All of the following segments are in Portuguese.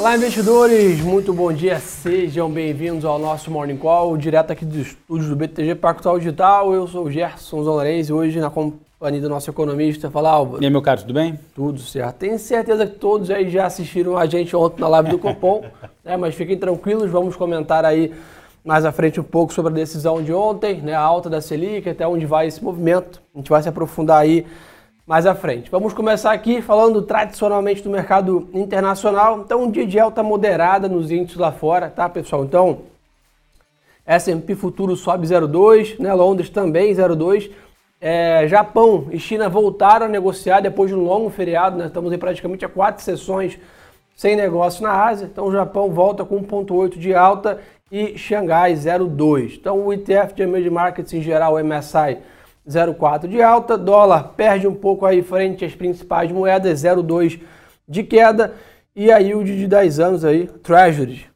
Olá, investidores! Muito bom dia, sejam bem-vindos ao nosso Morning Call, direto aqui dos estúdios do BTG Pactual Digital. Eu sou o Gerson Zolarense, hoje na companhia do nosso economista. Fala, Álvaro. E aí, meu caro, tudo bem? Tudo certo. Tenho certeza que todos aí já assistiram a gente ontem na live do Copom, né? mas fiquem tranquilos, vamos comentar aí mais à frente um pouco sobre a decisão de ontem, né? a alta da Selic, até onde vai esse movimento. A gente vai se aprofundar aí mais à frente. Vamos começar aqui falando tradicionalmente do mercado internacional. Então, um dia de alta moderada nos índices lá fora, tá, pessoal? Então, S&P futuro sobe 0,2, né? Londres também 0,2. É, Japão e China voltaram a negociar depois de um longo feriado, né? Estamos em praticamente a quatro sessões sem negócio na Ásia. Então, o Japão volta com 1,8 de alta e Xangai 0,2. Então, o ETF de Emerging Markets em geral, o MSI 0,4 de alta, dólar perde um pouco aí frente às principais moedas, 0,2 de queda, e a yield de 10 anos aí, Treasury,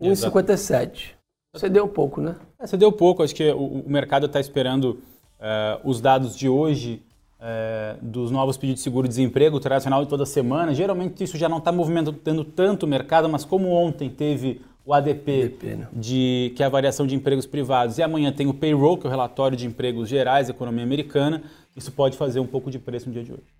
1,57. Cedeu um pouco, né? É, cedeu um pouco, acho que o, o mercado está esperando uh, os dados de hoje uh, dos novos pedidos de seguro-desemprego tradicional de toda semana. Geralmente isso já não está movimentando tanto o mercado, mas como ontem teve o ADP, ADP né? de, que é a variação de empregos privados, e amanhã tem o payroll, que é o relatório de empregos gerais da economia americana, isso pode fazer um pouco de preço no dia de hoje.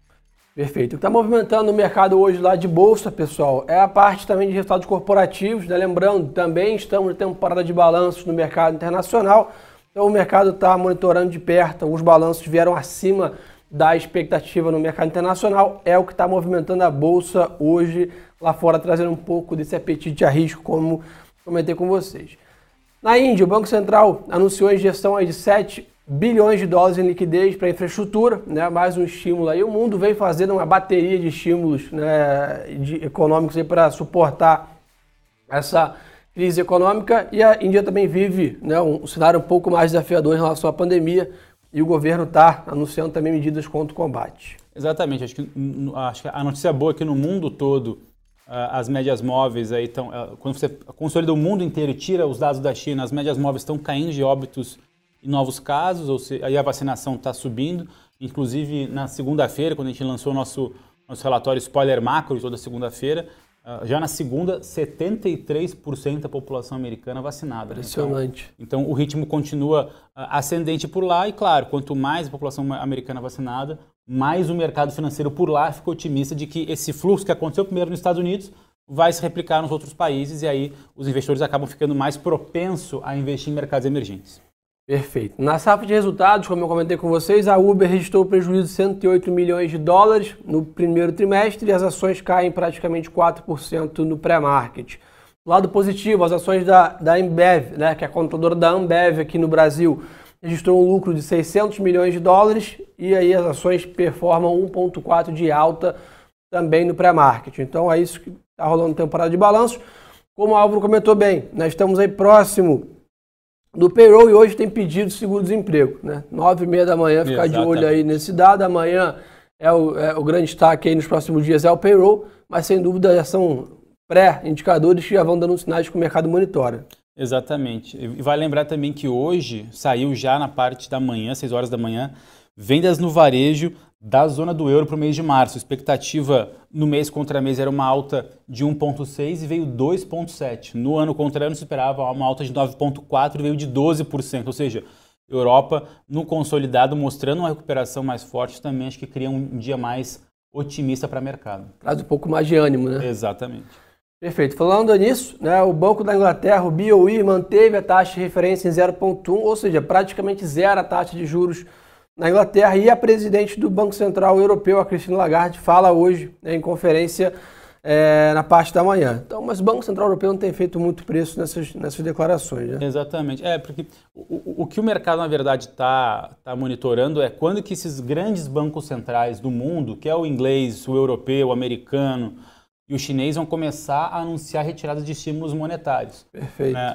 Perfeito. O que está movimentando o mercado hoje lá de bolsa, pessoal, é a parte também de resultados corporativos. Né? Lembrando, também estamos em temporada de balanços no mercado internacional. Então o mercado está monitorando de perto. Os balanços vieram acima da expectativa no mercado internacional. É o que está movimentando a bolsa hoje lá fora, trazendo um pouco desse apetite a risco, como comentei com vocês. Na Índia, o Banco Central anunciou a injeção de 7 bilhões de dólares em liquidez para infraestrutura, né? mais um estímulo aí. O mundo vem fazendo uma bateria de estímulos né, de, econômicos para suportar essa crise econômica e a Índia também vive né, um cenário um pouco mais desafiador em relação à pandemia e o governo está anunciando também medidas contra o combate. Exatamente, acho que, acho que a notícia boa é que no mundo todo as médias móveis aí estão. Ah, quando você consolida o mundo inteiro e tira os dados da China, as médias móveis estão caindo de óbitos e novos casos, ou seja, aí a vacinação está subindo. Inclusive, na segunda-feira, quando a gente lançou o nosso, nosso relatório spoiler macro toda segunda-feira, ah, já na segunda, 73% da população americana vacinada. Impressionante. Então, então, o ritmo continua ascendente por lá e, claro, quanto mais a população americana vacinada, mais o mercado financeiro por lá fica otimista de que esse fluxo que aconteceu primeiro nos Estados Unidos vai se replicar nos outros países e aí os investidores acabam ficando mais propensos a investir em mercados emergentes. Perfeito. Na safra de resultados, como eu comentei com vocês, a Uber registrou prejuízo de 108 milhões de dólares no primeiro trimestre e as ações caem praticamente 4% no pré-market. Lado positivo, as ações da, da Ambev, né, que é a contadora da Ambev aqui no Brasil, registrou um lucro de 600 milhões de dólares e aí as ações performam 1,4 de alta também no pré-market. Então é isso que está rolando temporada de balanço. Como o Álvaro comentou bem, nós estamos aí próximo do payroll e hoje tem pedido de seguro-desemprego. Né? 9 e meia da manhã, ficar Exatamente. de olho aí nesse dado. Amanhã é o, é o grande destaque aí nos próximos dias é o payroll, mas sem dúvida já são pré-indicadores que já vão dando sinais que o mercado monitora. Exatamente. E vai lembrar também que hoje saiu já na parte da manhã, 6 horas da manhã, vendas no varejo da zona do euro para o mês de março. A expectativa no mês contra mês era uma alta de 1,6 e veio 2,7. No ano contra ano se esperava uma alta de 9,4 e veio de 12%. Ou seja, Europa no consolidado mostrando uma recuperação mais forte também acho que cria um dia mais otimista para o mercado. Traz um pouco mais de ânimo, né? Exatamente. Perfeito. Falando nisso, né, o Banco da Inglaterra, o BOE, manteve a taxa de referência em 0,1, ou seja, praticamente zero a taxa de juros na Inglaterra. E a presidente do Banco Central Europeu, a Christine Lagarde, fala hoje né, em conferência é, na parte da manhã. Então, mas o Banco Central Europeu não tem feito muito preço nessas, nessas declarações. Né? Exatamente. É, porque o, o que o mercado, na verdade, está tá monitorando é quando que esses grandes bancos centrais do mundo, que é o inglês, o europeu, o americano, e os chineses vão começar a anunciar retirada de estímulos monetários. Perfeito. Né?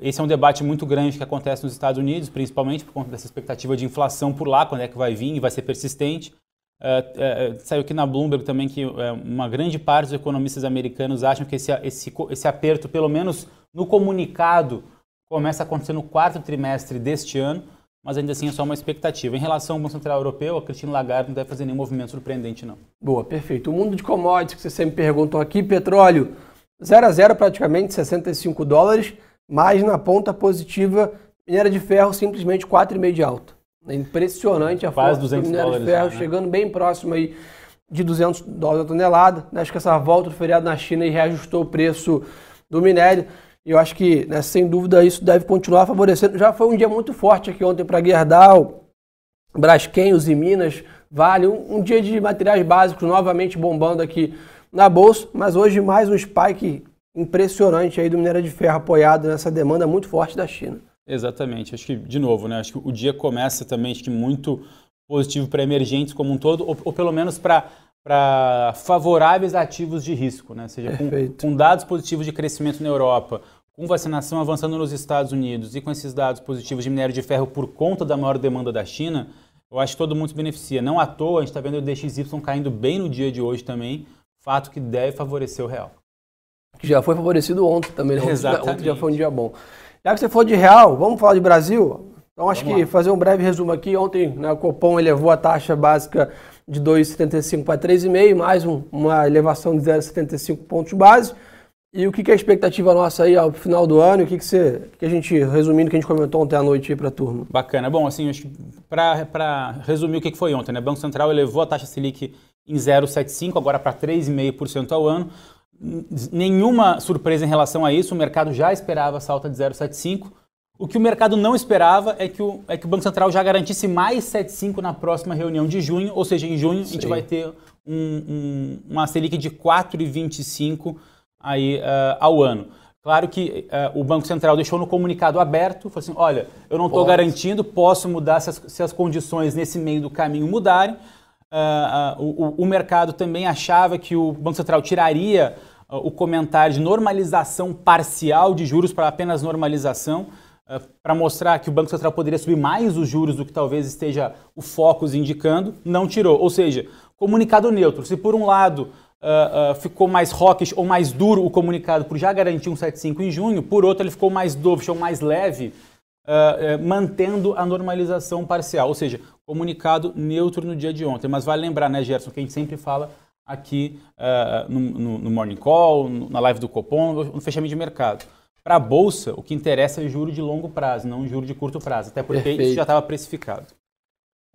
Esse é um debate muito grande que acontece nos Estados Unidos, principalmente por conta dessa expectativa de inflação por lá, quando é que vai vir e vai ser persistente. Uh, uh, saiu aqui na Bloomberg também que uma grande parte dos economistas americanos acham que esse, esse, esse aperto, pelo menos no comunicado, começa a acontecer no quarto trimestre deste ano mas ainda assim é só uma expectativa. Em relação ao Banco Central Europeu, a Cristina Lagarde não deve fazer nenhum movimento surpreendente, não. Boa, perfeito. O mundo de commodities que vocês sempre perguntam aqui, petróleo 0 a 0 praticamente, 65 dólares, mas na ponta positiva, minério de ferro simplesmente 4,5 de alta. É impressionante a força do minério de ferro, né? chegando bem próximo aí de 200 dólares a tonelada. Acho que essa volta do feriado na China e reajustou o preço do minério. E eu acho que, né, sem dúvida, isso deve continuar favorecendo. Já foi um dia muito forte aqui ontem para Guerdal, Braskem, e Minas, Vale. Um, um, dia de materiais básicos novamente bombando aqui na Bolsa. Mas hoje mais um spike impressionante aí do minério de ferro apoiado nessa demanda muito forte da China. Exatamente. Acho que, de novo, né, acho que o dia começa também acho que muito positivo para emergentes como um todo, ou, ou pelo menos para para favoráveis ativos de risco, né? Ou seja, com, com, dados positivos de crescimento na Europa, com vacinação avançando nos Estados Unidos e com esses dados positivos de minério de ferro por conta da maior demanda da China, eu acho que todo mundo se beneficia. Não à toa, a gente está vendo o DXY caindo bem no dia de hoje também, fato que deve favorecer o real. Que já foi favorecido ontem também, né? Exatamente. Ontem já foi um dia bom. Já que você falou de real, vamos falar de Brasil? Então acho vamos que lá. fazer um breve resumo aqui. Ontem né, o Copom elevou a taxa básica de 2,75 para 3,5, mais um, uma elevação de 0,75 pontos base. E o que, que é a expectativa nossa aí ao final do ano? O que, que, você, que a gente, resumindo, que a gente comentou ontem à noite aí para a turma? Bacana. Bom, assim, para resumir o que, que foi ontem, né? O Banco Central elevou a taxa Selic em 0,75, agora para 3,5% ao ano. Nenhuma surpresa em relação a isso, o mercado já esperava essa alta de 0,75. O que o mercado não esperava é que o, é que o Banco Central já garantisse mais 7,5 na próxima reunião de junho, ou seja, em junho Sim. a gente vai ter um, um, uma Selic de 4,25 aí, uh, ao ano. Claro que uh, o Banco Central deixou no comunicado aberto, falou assim, olha, eu não estou garantindo, posso mudar se as, se as, condições nesse meio do caminho mudarem. Uh, o, o, mercado também achava que o Banco Central tiraria o comentário de normalização parcial de juros para apenas normalização. Para mostrar que o Banco Central poderia subir mais os juros do que talvez esteja o Focus indicando, não tirou. Ou seja, comunicado neutro. Se por um lado uh, uh, ficou mais rockish ou mais duro o comunicado por já garantir um 7,5 em junho, por outro ele ficou mais dovish ou mais leve, uh, mantendo a normalização parcial. Ou seja, comunicado neutro no dia de ontem. Mas vale lembrar, né, Gerson, que a gente sempre fala aqui no, no, no Morning Call, na live do Copom, no fechamento de mercado para a bolsa, o que interessa é juro de longo prazo, não juro de curto prazo, até porque Perfeito. isso já estava precificado.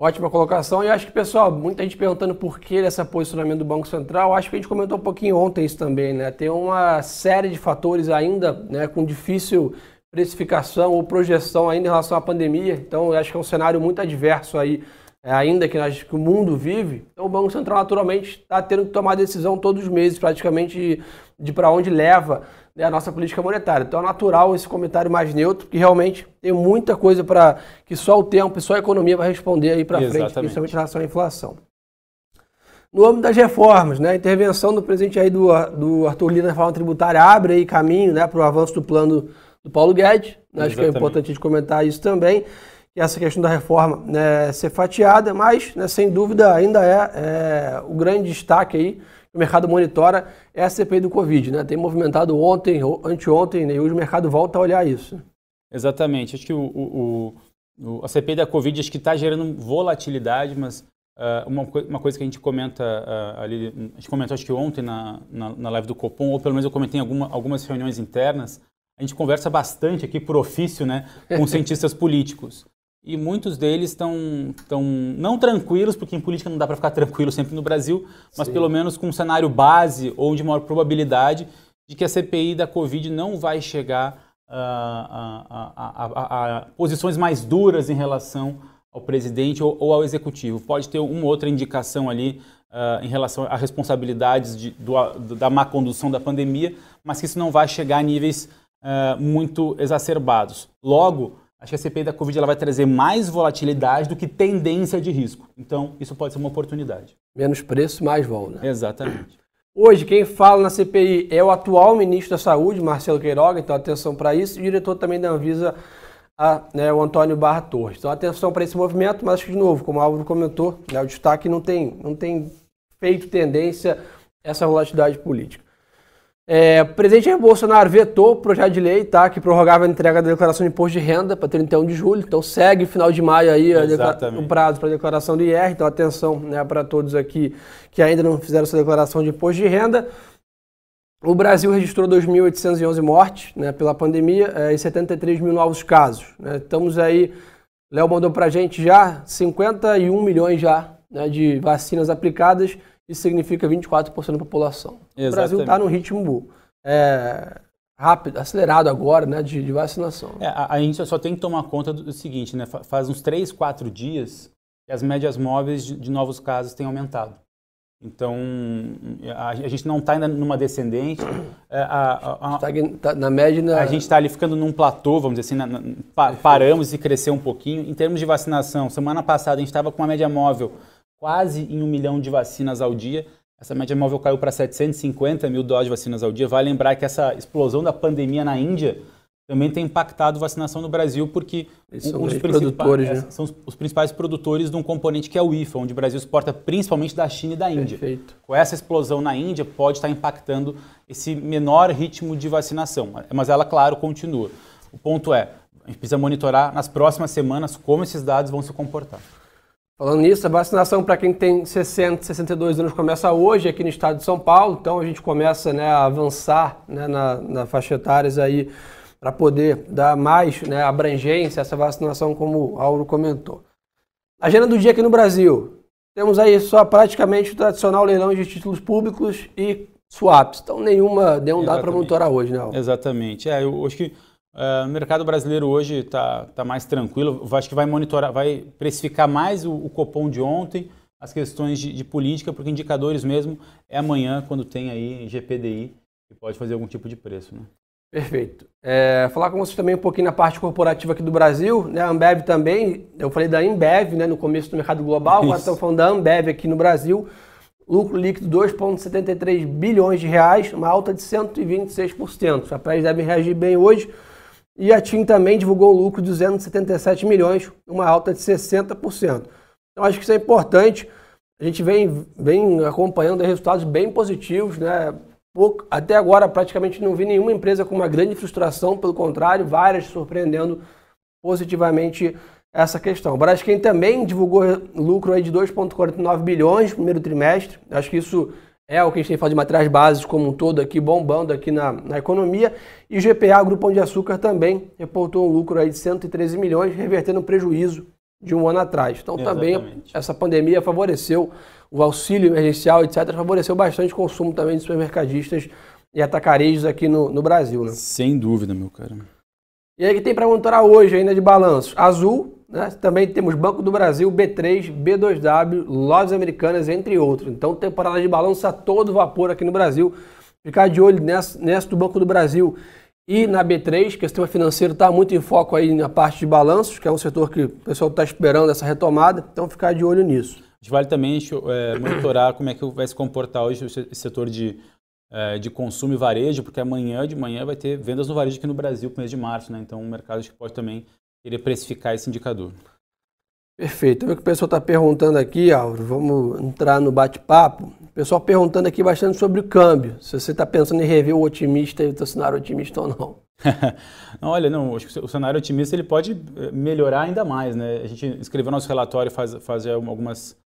Ótima colocação. E acho que, pessoal, muita gente perguntando por que desse posicionamento do Banco Central. Acho que a gente comentou um pouquinho ontem isso também, né? Tem uma série de fatores ainda né, com difícil precificação ou projeção ainda em relação à pandemia. Então, acho que é um cenário muito adverso aí, ainda que, acho que o mundo vive. Então, o Banco Central, naturalmente, está tendo que tomar decisão todos os meses, praticamente, de, de para onde leva né, a nossa política monetária. Então é natural esse comentário mais neutro, porque realmente tem muita coisa para que só o tempo e só a economia vai responder aí para frente, principalmente em relação à inflação. No âmbito das reformas, né, a intervenção do presidente aí do, do Arthur Lira na reforma tributária abre aí caminho né, para o avanço do plano do Paulo Guedes. Né, acho que é importante a gente comentar isso também, que essa questão da reforma né, ser fatiada, mas né, sem dúvida ainda é, é o grande destaque aí o mercado monitora é a CPI do Covid, né? Tem movimentado ontem, anteontem, né? e hoje o mercado volta a olhar isso. Exatamente. Acho que o, o, o a CPI da Covid acho que está gerando volatilidade, mas uh, uma, uma, coisa que a gente comenta uh, ali, a gente comentou acho que ontem na, na, na, live do Copom, ou pelo menos eu comentei em alguma, algumas reuniões internas, a gente conversa bastante aqui por ofício, né, com cientistas políticos e muitos deles estão tão, não tranquilos, porque em política não dá para ficar tranquilo sempre no Brasil, mas Sim. pelo menos com um cenário base ou de maior probabilidade de que a CPI da Covid não vai chegar a, a, a, a posições mais duras em relação ao presidente ou, ou, ao executivo. Pode ter uma outra indicação ali uh, em relação a responsabilidades de, do, da má condução da pandemia, mas que isso não vai chegar a níveis uh, muito exacerbados. Logo, Acho que a CPI da Covid ela vai trazer mais volatilidade do que tendência de risco. Então, isso pode ser uma oportunidade. Menos preço, mais vol, né? Exatamente. Hoje, quem fala na CPI é o atual ministro da Saúde, Marcelo Queiroga, então atenção para isso, e o diretor também da Anvisa, a, né, o Antônio Barra Torres. Então, atenção para esse movimento, mas acho que, de novo, como o Álvaro comentou, né, o destaque não tem, não tem feito tendência essa volatilidade política. É, o presidente Jair Bolsonaro vetou o projeto de lei tá, que prorrogava a entrega da declaração de imposto de renda para 31 de julho. Então segue final de maio aí o prazo para a declaração do IR. Então atenção né, para todos aqui que ainda não fizeram essa declaração de imposto de renda. O Brasil registrou 2.811 mortes né, pela pandemia é, e 73 mil novos casos. Né? Estamos aí, Léo mandou para a gente já 51 milhões já né, de vacinas aplicadas, isso significa 24% da população. Exatamente. O Brasil está num ritmo é, rápido, acelerado agora né, de, de vacinação. É, a, a, gente só tem que tomar conta do, do seguinte, né, faz uns 3, 4 dias que as médias móveis de, de novos casos têm aumentado. Então, a, gente não está ainda numa descendente. É, a, a, tá, tá na média. Na... A gente está ali ficando num platô, vamos dizer assim, na, na, pa, paramos e cresceu um pouquinho. Em termos de vacinação, semana passada a gente estava com uma média móvel quase em um milhão de vacinas ao dia. Essa média móvel caiu para 750 mil doses de vacinas ao dia. Vale lembrar que essa explosão da pandemia na Índia também tem impactado a vacinação no Brasil, porque são, os produtores, né? são os, os, principais produtores de um componente que é o IFA, onde o Brasil exporta principalmente da China e da Índia. Perfeito. Com essa explosão na Índia, pode estar impactando esse menor ritmo de vacinação. Mas ela, claro, continua. O ponto é, a gente precisa monitorar nas próximas semanas como esses dados vão se comportar. Falando nisso, a vacinação para quem tem 60, 62 anos começa hoje aqui no estado de São Paulo, então a gente começa né, a avançar né, na, na faixa etárias aí para poder dar mais né, abrangência a essa vacinação, como o Auro comentou. Agenda do dia aqui no Brasil. Temos aí só praticamente o tradicional leilão de títulos públicos e swaps. Então, nenhuma, nenhum dado para monitorar hoje, né? Auro? Exatamente. É, eu acho que uh, o mercado brasileiro hoje está tá mais tranquilo. Acho que vai monitorar, vai precificar mais o, o copom de ontem, as questões de, de, política, porque indicadores mesmo é amanhã, quando tem aí GPDI, que pode fazer algum tipo de preço, né? Perfeito. É, falar com vocês também um pouquinho na parte corporativa aqui do Brasil, né? A Ambev também, eu falei da Ambev, né, no começo do mercado global, agora estamos falando da Ambev aqui no Brasil. Lucro líquido 2,73 bilhões de reais, uma alta de 126%. Os papéis devem reagir bem hoje. E a TIM também divulgou lucro de 277 milhões, uma alta de 60%. Então acho que isso é importante. A gente vem, vem acompanhando resultados bem positivos, né? Pouco, até agora, praticamente não vi nenhuma empresa com uma grande frustração, pelo contrário, várias surpreendendo positivamente essa questão. O Braskem também divulgou lucro aí de 2,49 bilhões no primeiro trimestre. Acho que isso é o que a gente tem falado de materiais básicos como um todo aqui, bombando aqui na, na economia. E o GPA, o Grupo Pão de Açúcar, também reportou um lucro aí de 113 milhões, revertendo um prejuízo de um ano atrás. Então Exatamente. também essa pandemia favoreceu o auxílio emergencial, etc., favoreceu bastante o consumo também de supermercadistas e atacarejos aqui no, no Brasil. Né? Sem dúvida, meu cara. E aí que tem para monitorar hoje ainda de balanço? Azul, né? também temos Banco do Brasil, B3, B2W, Lojas Americanas, entre outros. Então temporada de balanço a todo vapor aqui no Brasil. Ficar de olho nessa, nessa do Banco do Brasil e na B3, que o sistema financeiro está muito em foco aí na parte de balanços, que é um setor que o pessoal está esperando essa retomada. Então ficar de olho nisso gente vale também é, monitorar como é que vai se comportar hoje o setor de, é, de consumo e varejo, porque amanhã de manhã vai ter vendas no varejo aqui no Brasil, no mês de março, né? Então o mercado que pode também querer precificar esse indicador. Perfeito. O que o pessoal está perguntando aqui, Álvaro, vamos entrar no bate-papo. O pessoal perguntando aqui bastante sobre o câmbio. Se você está pensando em rever o otimista e o cenário otimista ou não. não, olha, não, acho que o cenário otimista ele pode eh, melhorar ainda mais, né? A gente escreveu nosso relatório faz, faz algumas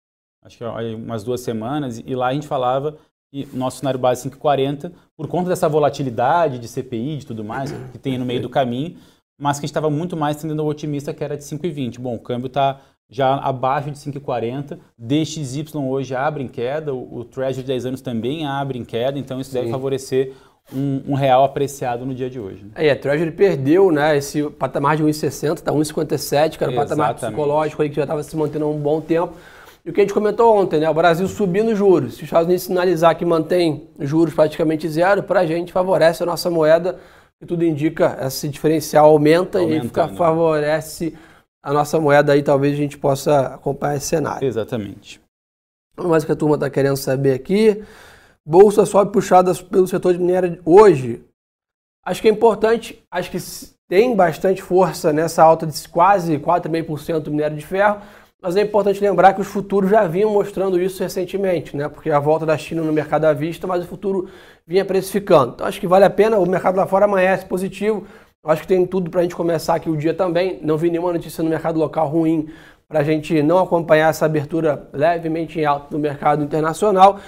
acho que umas duas semanas, e lá a gente falava que nosso cenário base 5,40, por conta dessa volatilidade de CPI, de tudo mais, que tem no meio do caminho, mas que a gente estava muito mais tendendo ao otimista, que era de 5,20. Bom, o câmbio está já abaixo de 5,40, DXY hoje abre em queda, o, o Treasury de 10 anos também abre em queda, então isso Sim. deve favorecer um, um, real apreciado no dia de hoje. Né? É, a Treasury perdeu né, esse patamar de 1,60, está 1,57, que era o patamar psicológico aí que já estava se mantendo há um bom tempo. E o que a gente comentou ontem, né? O Brasil subindo juros. Se os Estados Unidos sinalizar que mantém juros praticamente zero, para a gente favorece a nossa moeda, e tudo indica, esse diferencial aumenta Aumentando. e fica, favorece a nossa moeda aí, talvez a gente possa acompanhar esse cenário. Exatamente. Mais que a turma está querendo saber aqui. Bolsa sobe puxada pelo setor de minério hoje. Acho que é importante, acho que tem bastante força nessa alta de quase 4,5% do minério de ferro mas é importante lembrar que os futuros já vinham mostrando isso recentemente, né? Porque a volta da China no mercado à vista, mas o futuro vinha precificando. Então acho que vale a pena, o mercado lá fora amanhece positivo. Acho que tem tudo para a gente começar aqui o dia também. Não vi nenhuma notícia no mercado local ruim para a gente não acompanhar essa abertura levemente em alta do mercado internacional.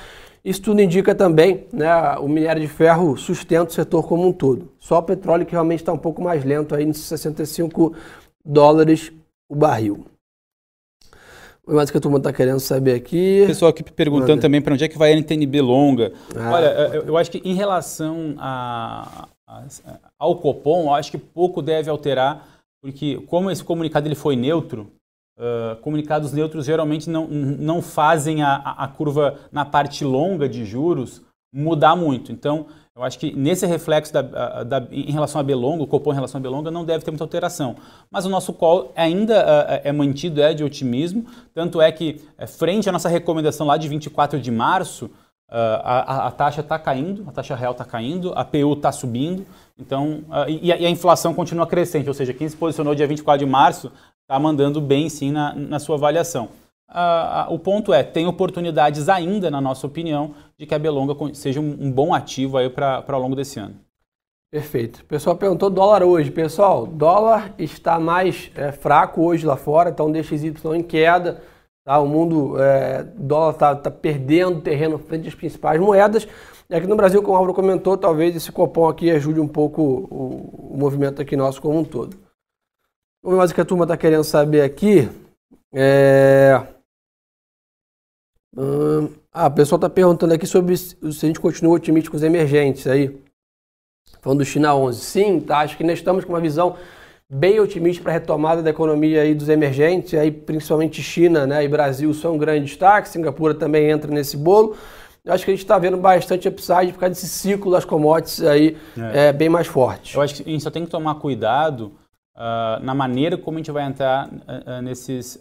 Isso tudo indica também, né, o minério de ferro sustenta o setor como um todo. Só o petróleo que realmente está um pouco mais lento aí, nos 65 dólares o barril. O mais que a turma está querendo saber aqui. Pessoal aqui perguntando Manda. também para onde é que vai a NTNB longa. Ah, Olha, eu, eu, acho que em relação a, a, ao Copom, eu acho que pouco deve alterar, porque como esse comunicado ele foi neutro, uh, comunicados neutros geralmente não, não fazem a, a curva na parte longa de juros mudar muito. Então, eu acho que nesse reflexo da, da, em relação a Belonga, o Copom em relação a Belonga, não deve ter muita alteração. Mas o nosso call ainda uh, é mantido, é de otimismo, tanto é que, é, frente à nossa recomendação lá de 24 de março, uh, a, a, taxa está caindo, a taxa real está caindo, a PU está subindo, então, uh, e, a, e, a, inflação continua crescente, ou seja, quem se posicionou dia 24 de março está mandando bem sim na, na sua avaliação. O ponto é, tem oportunidades ainda, na nossa opinião, de que a Belonga seja um, um bom ativo aí para ao longo desse ano. Perfeito. O pessoal perguntou dólar hoje. Pessoal, dólar está mais é, fraco hoje lá fora, então DXY em queda. Tá? O mundo, é, dólar está tá perdendo terreno frente às principais moedas. E aqui no Brasil, como o Álvaro comentou, talvez esse copom aqui ajude um pouco o, o movimento aqui nosso como um todo. Vamos ver mais o que a turma está querendo saber aqui. É... Hum, ah, o pessoal está perguntando aqui sobre se a gente continua otimista com os emergentes aí. Falando do China 11. Sim, tá, acho que nós estamos com uma visão bem otimista para a retomada da economia aí dos emergentes, aí principalmente China né, e Brasil são um grande destaque, Singapura também entra nesse bolo. Eu acho que a gente está vendo bastante upside por causa desse ciclo das commodities aí é. É, bem mais forte. Eu acho que a gente só tem que tomar cuidado uh, na maneira como a gente vai entrar uh, nesses...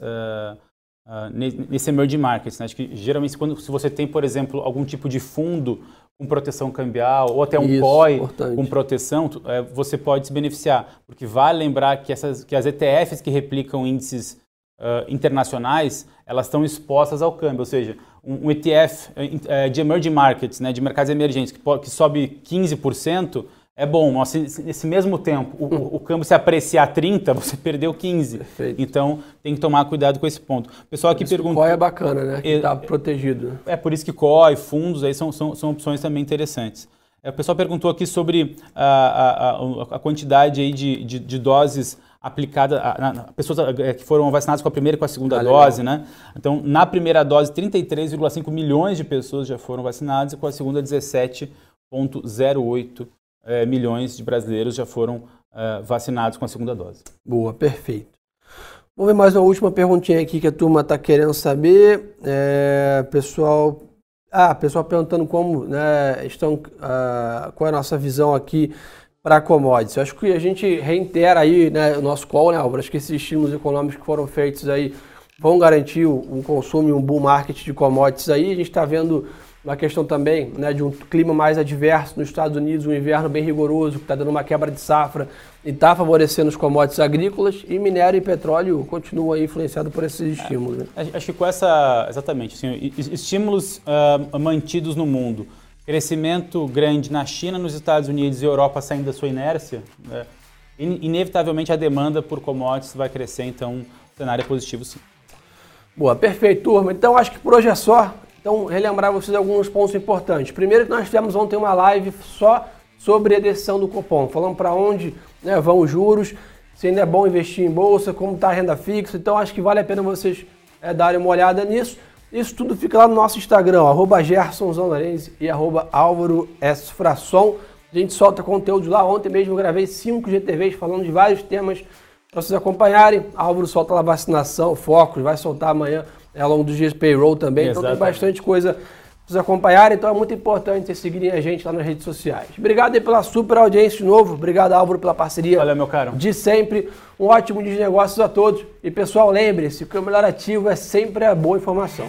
Uh, uh, nesse emerging markets. Né? Acho que geralmente quando, se você tem, por exemplo, algum tipo de fundo com proteção cambial ou até um Isso, COI importante. com proteção, é, você pode se beneficiar. Porque vale lembrar que, essas, que as ETFs que replicam índices uh, internacionais, elas estão expostas ao câmbio, ou seja, um, um ETF uh, de emerging markets, né, de mercados emergentes, que, que sobe 15%, é bom, mas nesse mesmo tempo o, o, câmbio se apreciar 30, você perdeu 15. Perfeito. Então tem que tomar cuidado com esse ponto. O pessoal aqui pergunta. COI é bacana, né? Que está é, protegido. É por isso que COI, fundos aí são, são, são opções também interessantes. É, o pessoal perguntou aqui sobre a, a, a, quantidade aí de, de, de doses aplicada a, a, pessoas é, que foram vacinadas com a primeira e com a segunda ah, dose, legal. né? Então, na primeira dose, 33,5 milhões de pessoas já foram vacinadas e com a segunda 17,08 é, milhões de brasileiros já foram é, vacinados com a segunda dose. Boa, perfeito. Vamos ver mais uma última perguntinha aqui que a turma está querendo saber. É, pessoal, ah, pessoal perguntando como né, estão, ah, qual é a nossa visão aqui para commodities. Eu acho que a gente reitera aí né, o nosso call, né, Álvaro? Acho que esses estímulos econômicos que foram feitos aí vão garantir um consumo e um bull market de commodities aí. A gente está vendo uma questão também né, de um clima mais adverso nos Estados Unidos, um inverno bem rigoroso, que está dando uma quebra de safra e está favorecendo os commodities agrícolas, e minério e petróleo continuam influenciados por esses estímulos. Né? É, acho que com essa, exatamente, assim, estímulos uh, mantidos no mundo, crescimento grande na China, nos Estados Unidos e Europa saindo da sua inércia, né, inevitavelmente a demanda por commodities vai crescer, então o cenário é positivo sim. Boa, perfeito, turma. Então acho que por hoje é só. Então, relembrar vocês alguns pontos importantes. Primeiro que nós tivemos ontem uma live só sobre a decisão do Copom, falando para onde né, vão os juros, se ainda é bom investir em bolsa, como está a renda fixa. Então, acho que vale a pena vocês é, darem uma olhada nisso. Isso tudo fica lá no nosso Instagram, arroba e arroba Álvaro S. Frasson. A gente solta conteúdo lá. Ontem mesmo eu gravei cinco GTVs falando de vários temas para vocês acompanharem. Álvaro solta lá vacinação, focos, vai soltar amanhã ao longo dos dias payroll também. Exatamente. Então tem bastante coisa para vocês acompanharem. Então é muito importante vocês seguirem a gente lá nas redes sociais. Obrigado aí pela super audiência de novo. Obrigado, Álvaro, pela parceria. Valeu, meu caro. De sempre. Um ótimo dia de negócios a todos. E pessoal, lembre-se que o melhor ativo é sempre a boa informação.